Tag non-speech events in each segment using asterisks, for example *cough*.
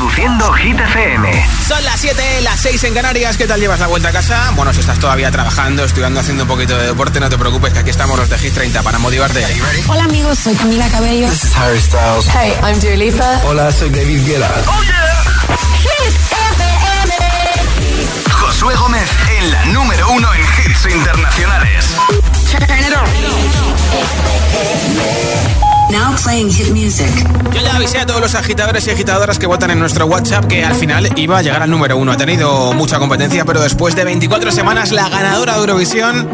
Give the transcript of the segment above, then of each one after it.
Reproduciendo Hit FM. Son las 7, las 6 en Canarias. ¿Qué tal llevas la vuelta a casa? Bueno, si estás todavía trabajando, estudiando, haciendo un poquito de deporte, no te preocupes, que aquí estamos los de Hit 30 para motivarte. Hola amigos, soy Camila Cabello. This is Harry Styles. Hey, I'm Dua Lipa. Hola, soy David Guetta. ¡Oh, yeah! Hit FM. Josué Gómez en la número uno en hits internacionales. Now playing hit music. Yo ya avisé a todos los agitadores y agitadoras que votan en nuestro WhatsApp que al final iba a llegar al número uno. Ha tenido mucha competencia, pero después de 24 semanas, la ganadora de Eurovisión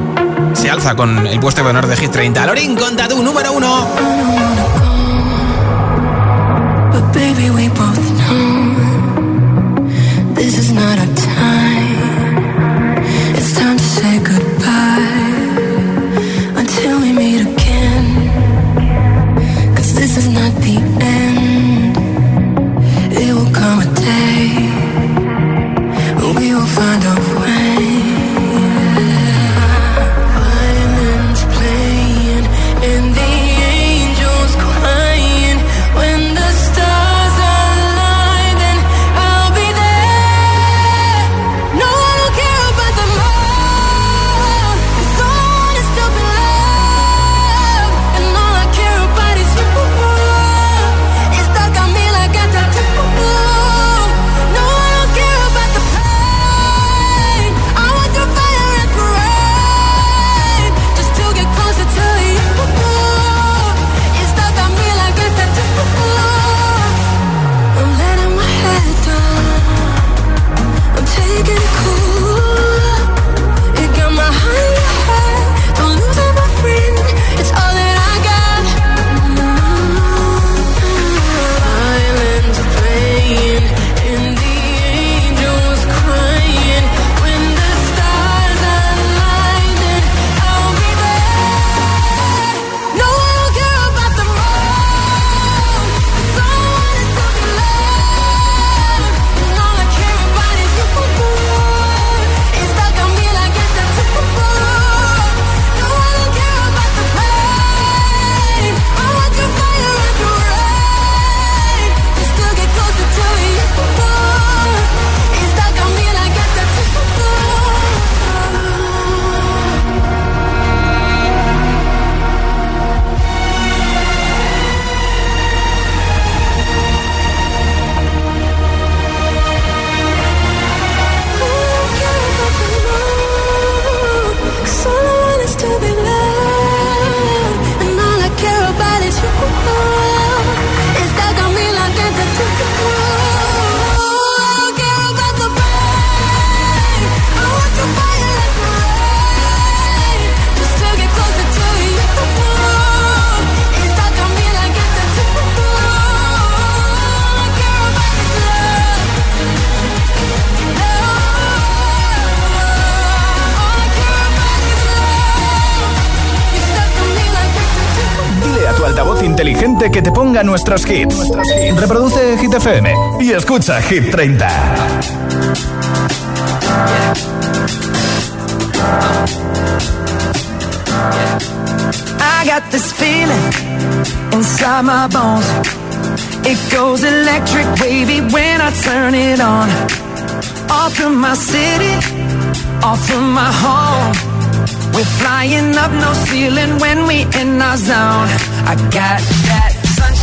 se alza con el puesto de honor de Hit 30. Lorin, conta tu número uno. But baby, we both know this is not our nuestros hits. Reproduce Hit FM y escucha Hit 30. I got this feeling inside my bones. It goes electric wavy when I turn it on. Off from my city, off from my home. We're flying up no ceiling when we in our zone. I got that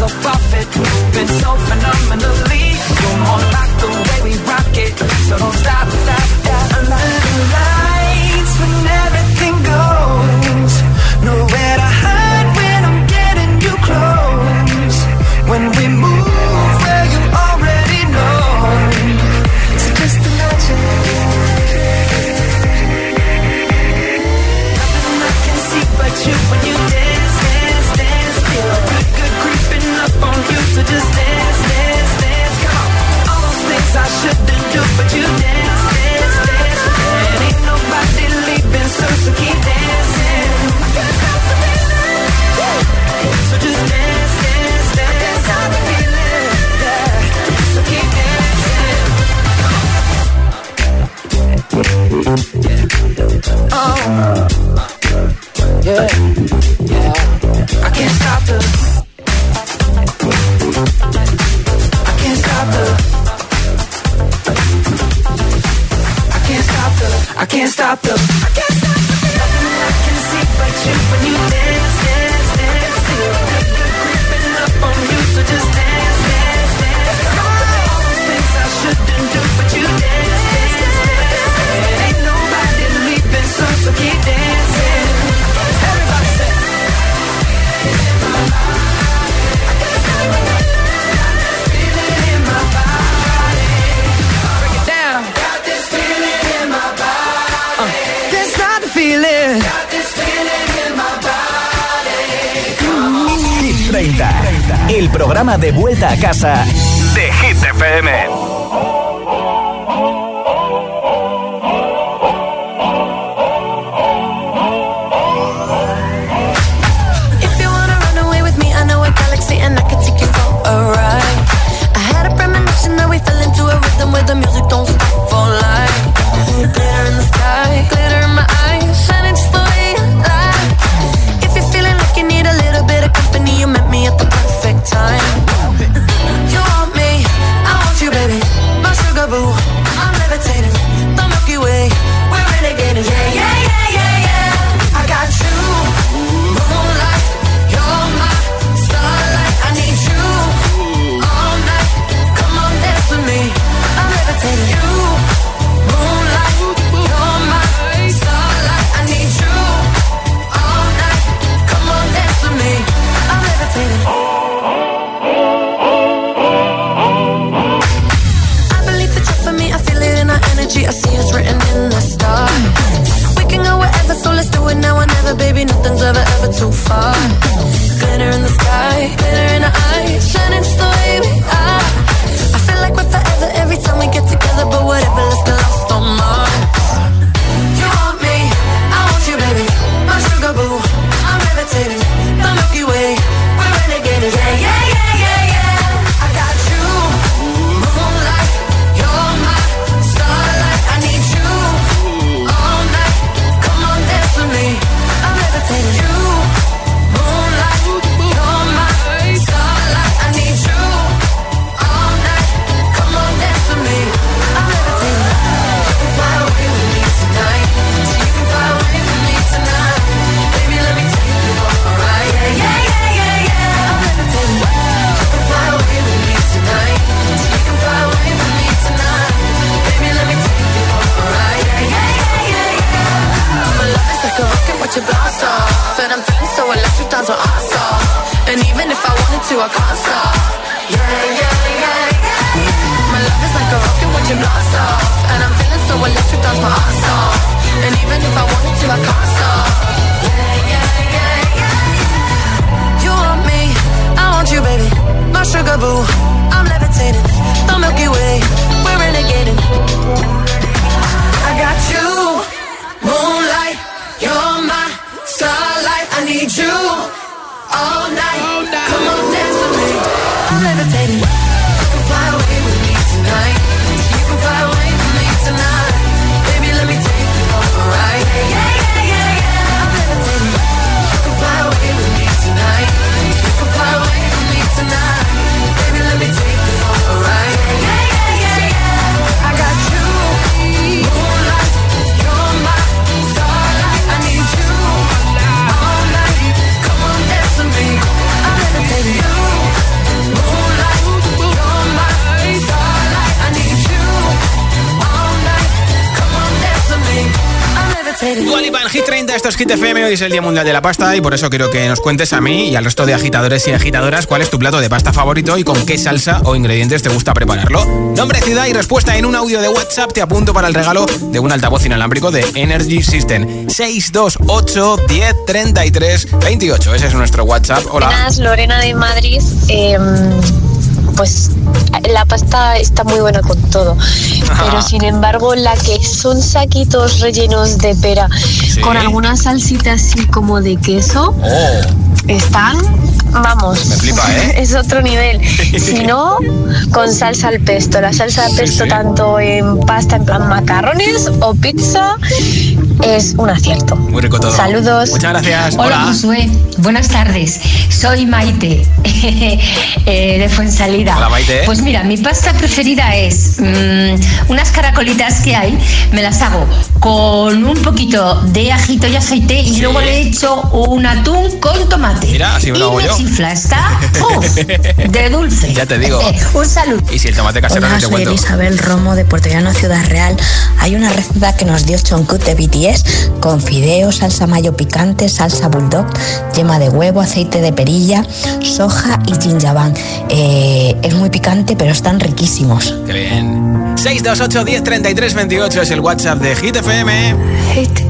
so profit, been so phenomenally. You're more like the way we rock it, so don't stop, stop, stop. Under the light. casa. times when I saw And even if I wanted to, I can't stop. Yeah, yeah, yeah, yeah My love is like a rocket when you blast off. And I'm feeling so electric, that's my ass off And even if I wanted to, I can't stop. Yeah, yeah, yeah, yeah. You want me, I want you, baby. My sugar boo, I'm levitating. The Milky Way, we're renegading. I got you. all night. All night. Come on. Irritated. Dua Lipa en Hit 30, esto es Hit FM, hoy es el Día Mundial de la Pasta y por eso quiero que nos cuentes a mí y al resto de agitadores y agitadoras cuál es tu plato de pasta favorito y con qué salsa o ingredientes te gusta prepararlo. Nombre, ciudad y respuesta en un audio de WhatsApp te apunto para el regalo de un altavoz inalámbrico de Energy System. 628 10 33 28, ese es nuestro WhatsApp. Hola. Buenas, Lorena de Madrid. Eh, pues la pasta está muy buena con todo. Ajá. Pero sin embargo, la que son saquitos rellenos de pera con alguna salsita así como de queso, Oh, están, vamos, Me flipa, ¿eh? *laughs* es otro nivel. Si no, con salsa al pesto. La salsa al pesto sí. tanto en pasta, en plan macarrones o pizza, es un acierto. muy rico todo. Saludos. Muchas gracias. Hola, Josué. Buenas tardes. Soy Maite, *laughs* eh, de Fuensalida. Hola, Maite. Pues mira, mi pasta preferida es mm, unas caracolitas que hay, me las hago con un poquito de ajito y aceite y Sí. luego le echo un atún con tomate. Mira, así me lo y hago me yo. Está uf, de dulce. Ya te digo. un saludo. Y si el tomate casero Hola, no te soy cuento. Isabel Romo de Puerto Llano, Ciudad Real. Hay una receta que nos dio Choncut de BTS con fideos, salsa mayo picante, salsa bulldog, yema de huevo, aceite de perilla, soja y ginjabán. Eh, es muy picante, pero están riquísimos. Qué bien. 628 10 33 28 es el WhatsApp de Hit FM. To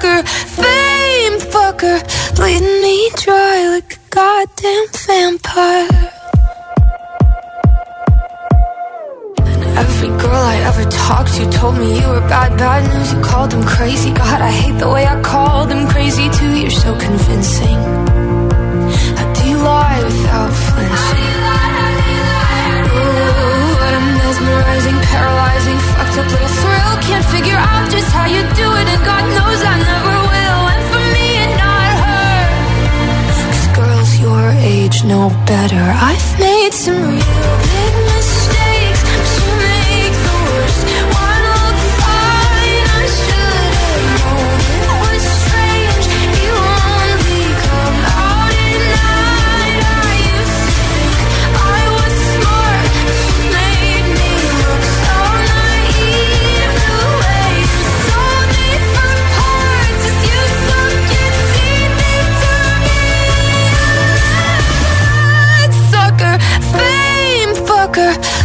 sucker, fame fucker, bleeding me dry like a goddamn vampire. And every girl I ever talked to told me you were bad, bad news. You called them crazy. God, I hate the way I called them crazy too. You're so convincing. How do you lie without flinching? Ooh, a mesmerizing, paralyzing, little thrill. Can't figure out just how you do it, and God knows I never will. And for me and not her. Cause girls your age know better. I've made some real big mistakes,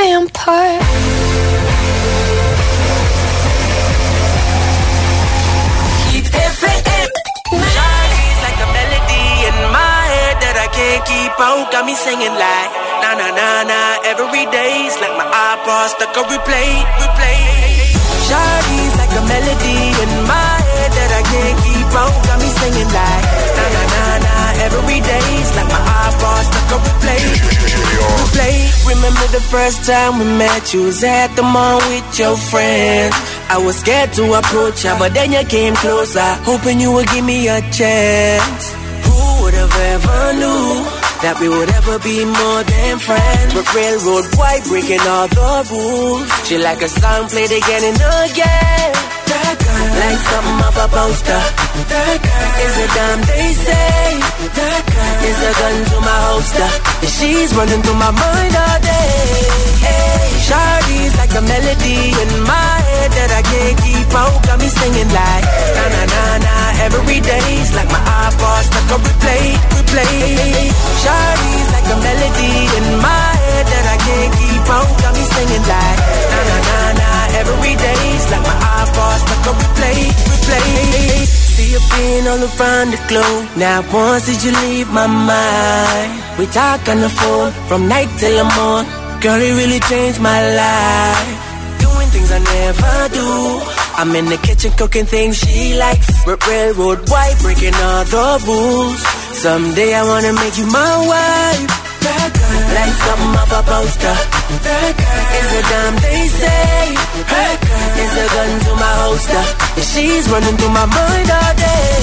Vampire. Shawty's like a melody in my head that I can't keep out. Got me singing like na na na na every day's like my iPod stuck on replay, replay. Shawty's like a melody in my head that I can't keep out. Got me singing like na na na na. Every day's like my iPod stuck on replay. Replay. Remember the first time we met? You was at the mall with your friends. I was scared to approach ya, but then you came closer, hoping you would give me a chance. Who would have ever knew that we would ever be more than friends? But railroad white breaking all the rules. She like a song played again and again. Like something off a poster. That girl is a damn they say. That girl is a gun to my holster. She's running through my mind all day. Hey, Shawty's like a melody in my head that I can't keep out. Got me singing like na na na na. Every day's like my iPod stuck on replay, replay. Shawty's like a melody in my head that I can't keep out. Got me singing like na na na na. Every day's like my iPod stuck on replay, replay. See you being all around the globe. Now once did you leave my mind? We talk on the phone from night till the morning. Girl, it really changed my life. Doing things I never do. I'm in the kitchen cooking things she likes. R- railroad white, breaking all the rules. Someday I wanna make you my wife. Like something off a poster. That girl is a damn they say. That girl is a gun to my holster. She's running through my mind all day.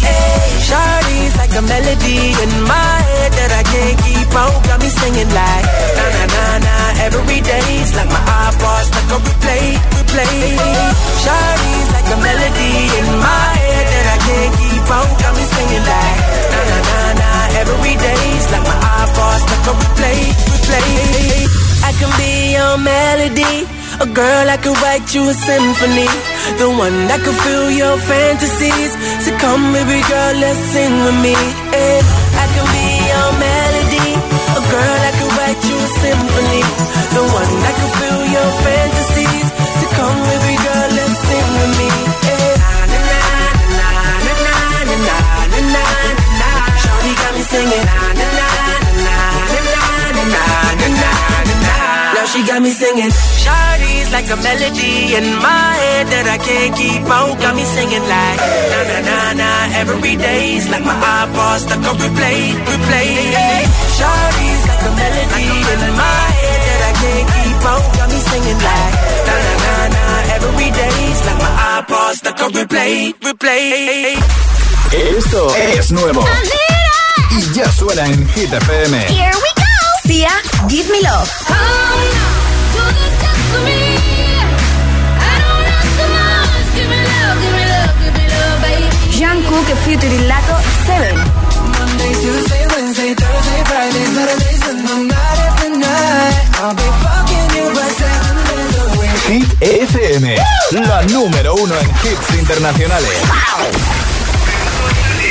Hey, Shawty's like a melody in my head that I can't keep out. Got me singing like na na na na. Every day's like my iPod stuck on replay, replay. Shawty's like a melody in my head that I can't keep out. Got me singing like na na na. Every day's like my iPod stuck on replay, replay. I can be your melody. A girl I could write you a symphony. The one that could fill your fantasies. So come, baby girl, let's sing with me. Eh, I can be your melody. A girl I could write you a symphony. The one that could fill your fantasies. So come, baby girl, let's sing with me. Eh, singing na na na na na na na na na na. Now she got me singing. Shawty's like a melody in my head that I can't keep out. Got me singing like na na na na. Every day's like my iPod stuck on replay, replay. Shawty's like a melody in my head that I can't keep out. Got me singing like na na na na. Every day's like my iPod stuck on replay, replay. Esto es nuevo. Y ya suena en Hit FM. Here we go. Sia, Give Me Love. Jungkook featuring Lato 7. Monday, Tuesday, Wednesday, Thursday, Friday, Saturday, Sunday, night after night. I'll be fucking you by seven days a week. Hit FM, la número uno en hits internacionales.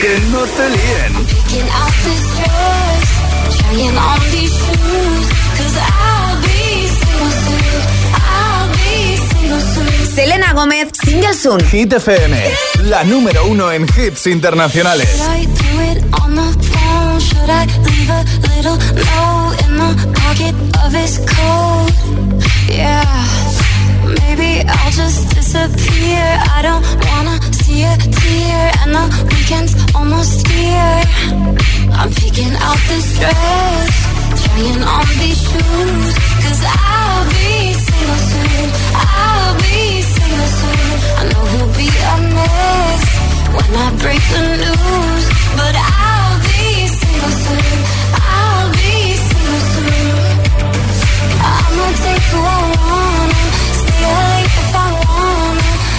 Que no te líen. Picking out this dress, trying on these shoes, cause I'll be single soon. I'll be single soon. Selena Gómez, Single Soon. Hit FM, la número uno en hits internacionales. Should I do it on the phone? Should I leave a little note in the pocket of his coat? Yeah, maybe I'll just disappear. I don't wanna see a tear, and the weekend's almost here. I'm picking out this dress, trying on these shoes, cause I'll be single soon. I'll be single soon. I know he'll be a mess when I break the news, but I'll be single soon. I'll be single soon. I'ma take who I wanna, stay late if I wanna.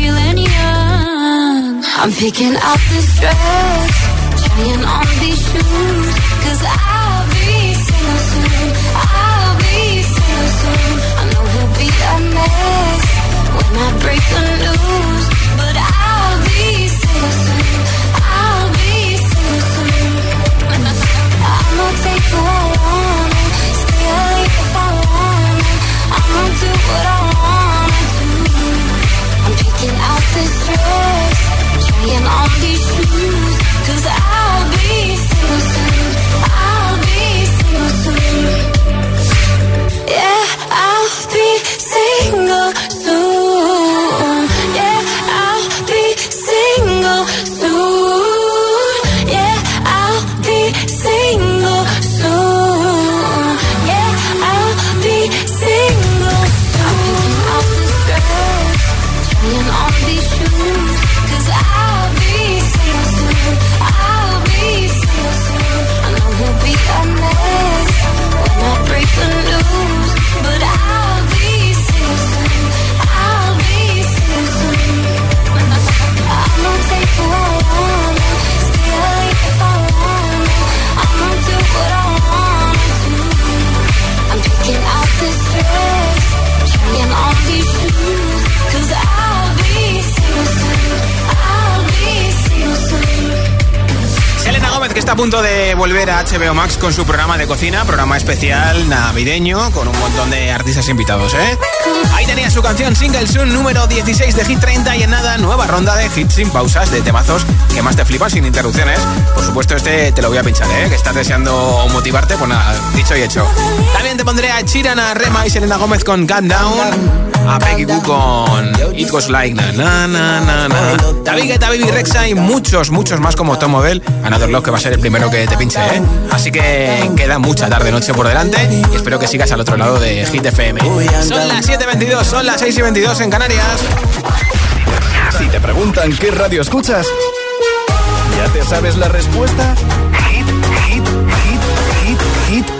feeling young. I'm picking out this dress, trying on these shoes. Cause I'll be single soon. I'll be single soon. I know he'll be a mess when I break the news. HBO Max con su programa de cocina, programa especial navideño, con un montón de artistas invitados, ¿eh? Ahí tenía su canción Single Soon número 16 de Hit 30 y en nada, nueva ronda de hits sin pausas, de temazos que más te flipan sin interrupciones. Por supuesto, este te lo voy a pinchar, ¿eh? Que estás deseando motivarte, pues nada, dicho y hecho. También te pondré a Chiran, a Rema y Selena Gómez con Gun Down, a Peggy Goo con It Was Like Na Na Na Na Na, David Guetta, Baby Rexa y muchos, muchos más como Tom Model, Another Love, que va a ser el primero que te pinche, ¿eh? Así que queda mucha tarde-noche por delante y espero que sigas al otro lado de Hit FM. Son las 7.22, son las 6.22 en Canarias. Si te preguntan qué radio escuchas, ¿ya te sabes la respuesta?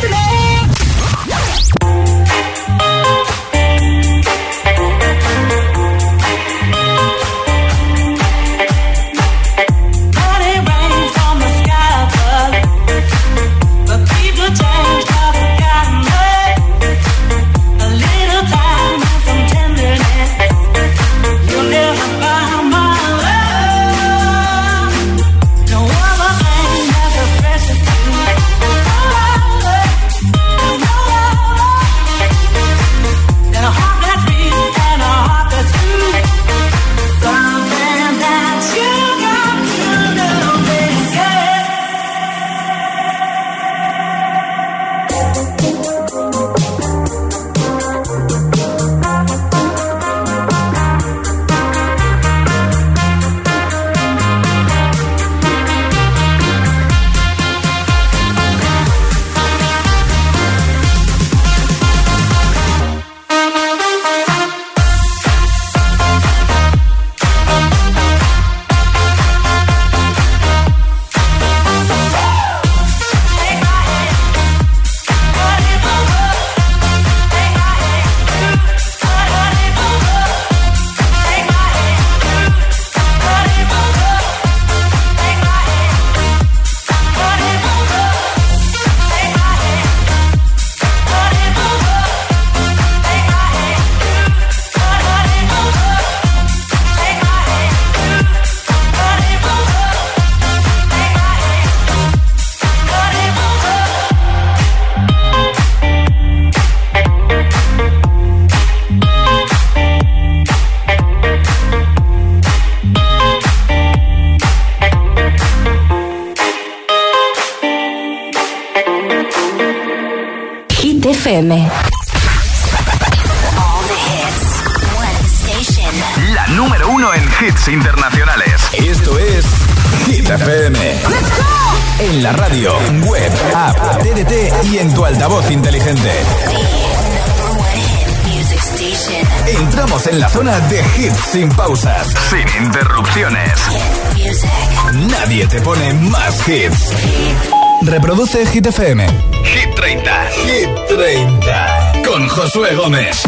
FM. Hit FM. Hit 30. Hit 30. Con Josué Gómez.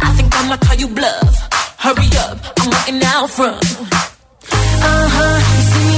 I think I'ma call you bluff. Hurry up, I'm walking out from. Uh huh, you see me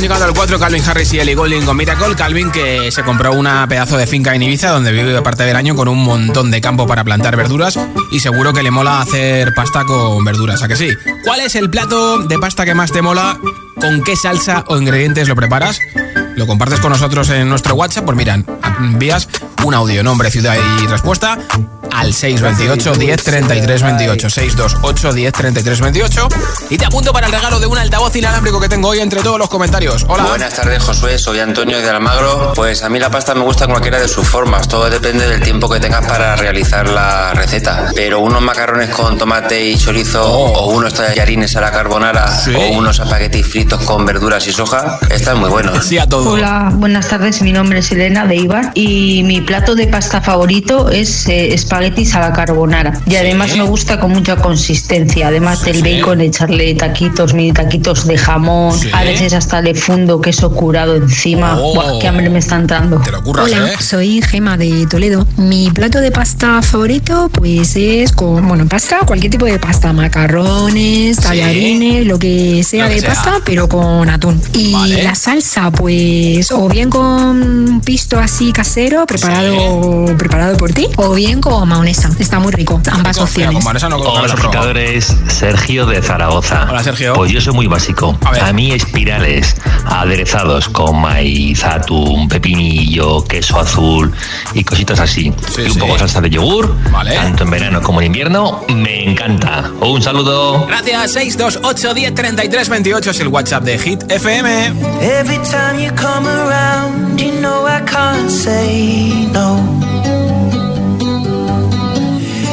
30 como máximo han llegado al 4 Calvin Harris y Ellie Goulding con Miracle. Calvin que se compró una pedazo de finca en Ibiza donde vive parte del año con un montón de campo para plantar verduras y seguro que le mola hacer pasta con verduras, ¿a que sí? ¿Cuál es el plato de pasta que más te mola? ¿Con qué salsa o ingredientes lo preparas? Lo compartes con nosotros en nuestro WhatsApp, pues miran, envías un audio, nombre, ciudad y respuesta al 628 10 33 28. 628 10 33 28. Y te apunto para el regalo de un altavoz inalámbrico que tengo hoy entre todos los comentarios. Hola. Buenas tardes, Josué. Soy Antonio de Almagro. Pues a mí la pasta me gusta en cualquiera de sus formas. Todo depende del tiempo que tengas para realizar la receta. Pero unos macarrones con tomate y chorizo, oh. o unos tallarines a la carbonara, o unos espaguetis fritos con verduras y soja, están muy buenos. Sí, a todo. Hola, buenas tardes. Mi nombre es Elena de Ibar y mi plato de pasta favorito es eh, espaguetis a la carbonara. Y además me gusta con mucha consistencia. Además del bacon, echarle taquitos, mini taquitos de jamón. A veces hasta le fundo queso curado encima. Oh. Buah, qué hambre me está entrando. Te lo curras, Hola, eh. soy Gema de Toledo. Mi plato de pasta favorito, pues es con, bueno, pasta, cualquier tipo de pasta, macarrones, tallarines, lo que sea lo que de sea. pasta, pero con atún. Y vale. la salsa, pues, o bien con pisto así casero, preparado, preparado por ti, o bien con Está muy rico, ambas opciones. No Hola, agitadores. Sergio de Zaragoza. Hola, Sergio. Pues yo soy muy básico. A, mí espirales aderezados con maíz, atún, pepinillo, queso azul y cositas así. Y un poco salsa de yogur, vale. tanto en verano como en invierno, me encanta. Un saludo. Gracias, 628 10 es el WhatsApp de Hit FM. Every time you come around, you know I can't say no.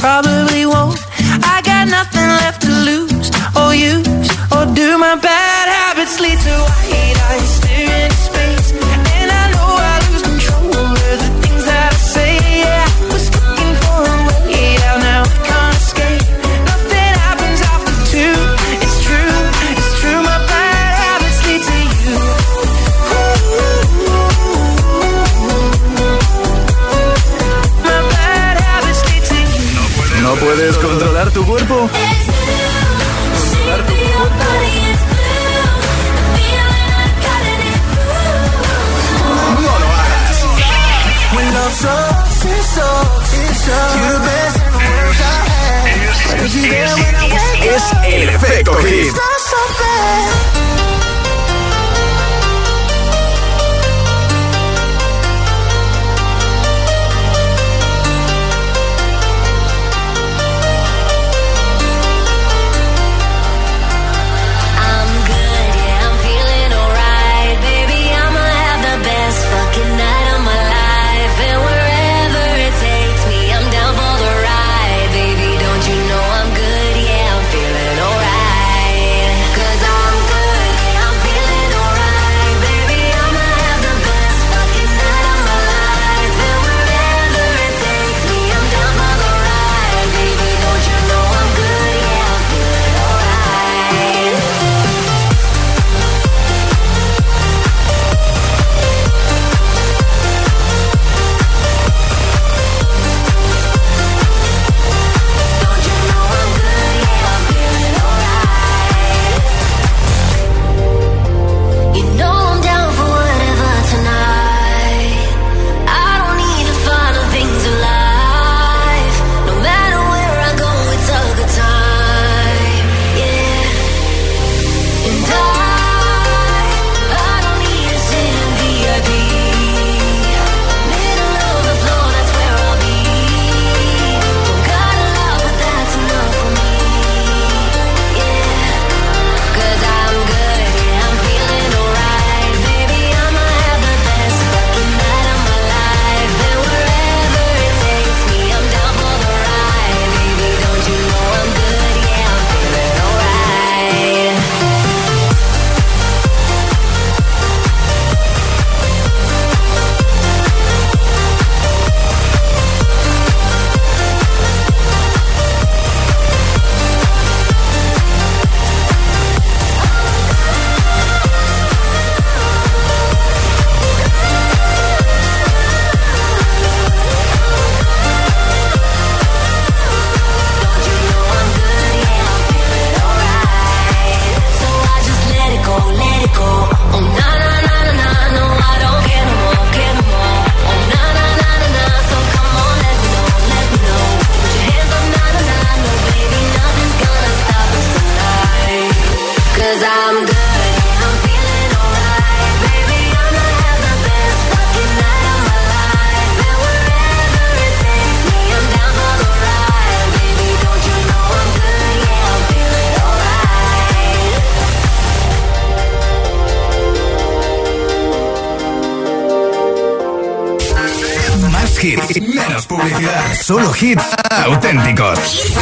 father Hit. Hits, menos publicidad, solo hits auténticos.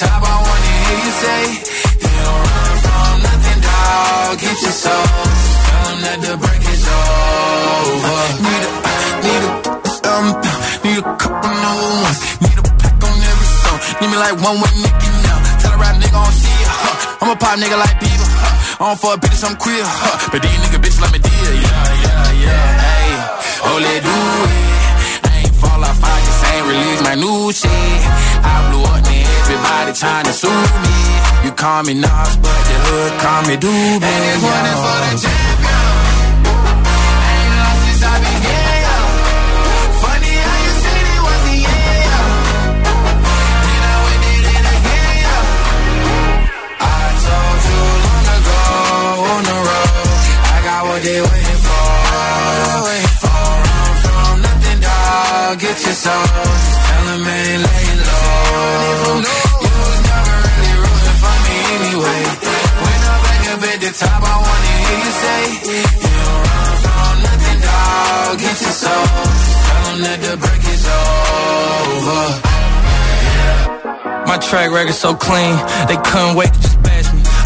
Top, I wanna hear you say, You don't run from nothing, dog. Get your soul. Tell 'em that the break is over. Need a, need a, um, need a couple new ones. Need a pack on every song. Need me like one with Nicki now. Tell a rap nigga I don't see ya. Huh. I'm a pop nigga like Bieber. Huh. I don't fuck bitches, I'm queer. Huh. But these nigga bitches like me deal. Yeah, yeah, yeah. Hey, oh, let do it. Ain't release my new shit. I blew up, then everybody trying to sue me. You call me Nas, but the hood call me Doobie. And this one is for the champion. Your soul. Just tell I ain't laying low. You was never really rooting for me anyway. When I'm back up at the top, I wanna hear you say, You don't run from nothing, dog. Get your soul. Just tell 'em that the break is over. My track record so clean, they couldn't wait to just bash.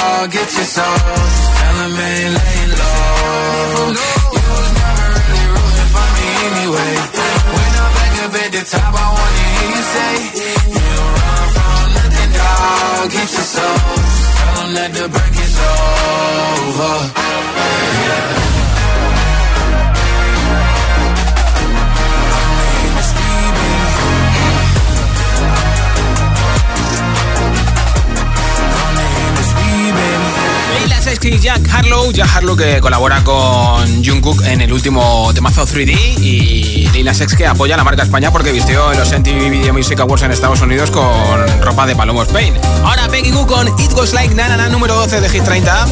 Dog. Get your soul. Just tell I ain't laying low. You was never really rooting for me anyway. When I'm back up at the top, I wanna hear you say, You don't run from nothing, dog. Get your soul. Just tell 'em that the break is over. Lil Sexy y Jack Harlow, Jack Harlow que colabora con Jungkook en el último temazo 3D y Leila Sex que apoya a la marca España porque vistió en los MTV Video Music Awards en Estados Unidos con ropa de Palomo Spain. Ahora Peggy Goo con It Goes Like Na Na Na número 12 de Hit 30.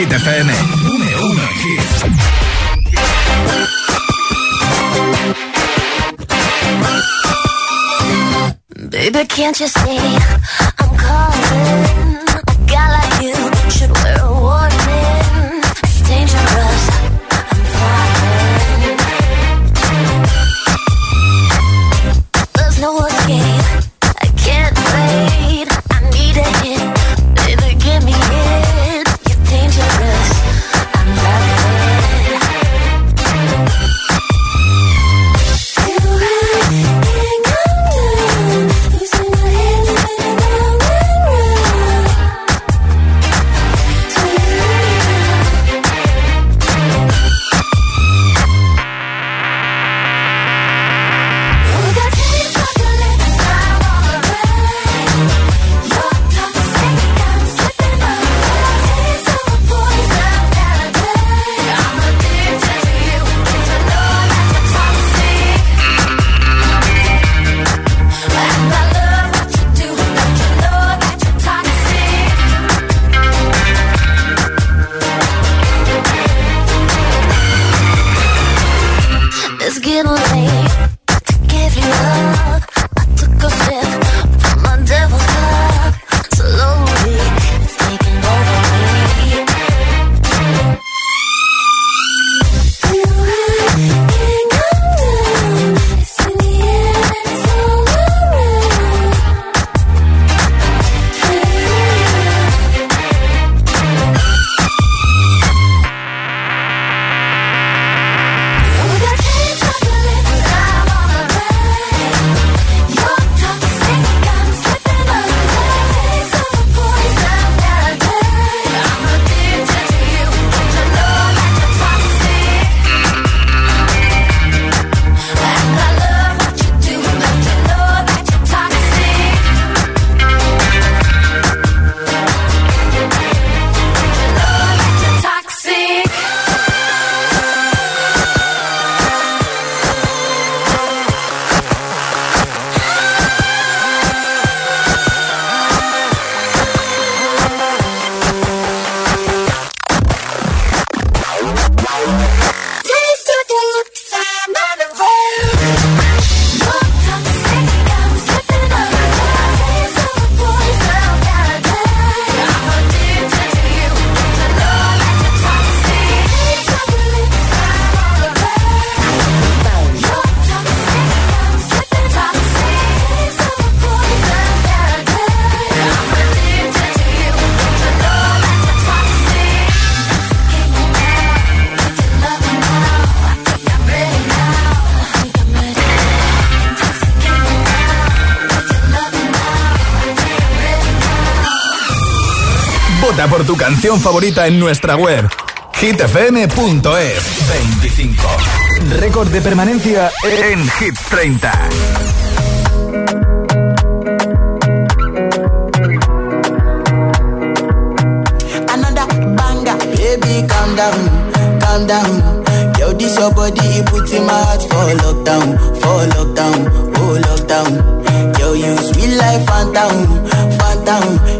Hit FM. Canción favorita en nuestra web hitfm.es 25. Récord de permanencia en Hit 30. another banger. Baby, calm down, calm down. Yo, this your body, it puts in my heart for lockdown, for lockdown, oh lockdown. Yo, you sweet life, phantom, phantom.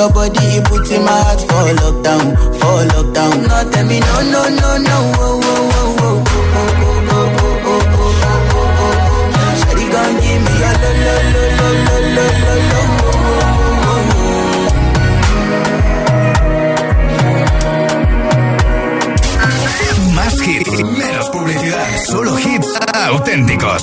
Your body, in my heart for lockdown, for lockdown. No, tell me no, no, no, no. Oh, oh, oh, oh, oh, oh, oh, oh, oh, oh, oh, oh, oh. Me a. Oh, oh, oh, oh. Más hits, menos publicidad. Solo hits auténticos.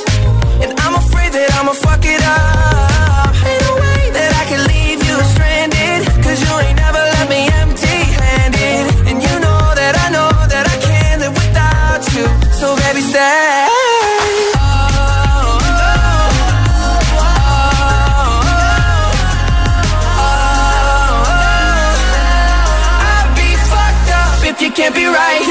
And I'm afraid that I'ma fuck it up. Ain't no way that I can leave you stranded. Cause you ain't never left me empty handed. And you know that I know that I can't live without you. So baby, stay. I'd be fucked up if you can't be right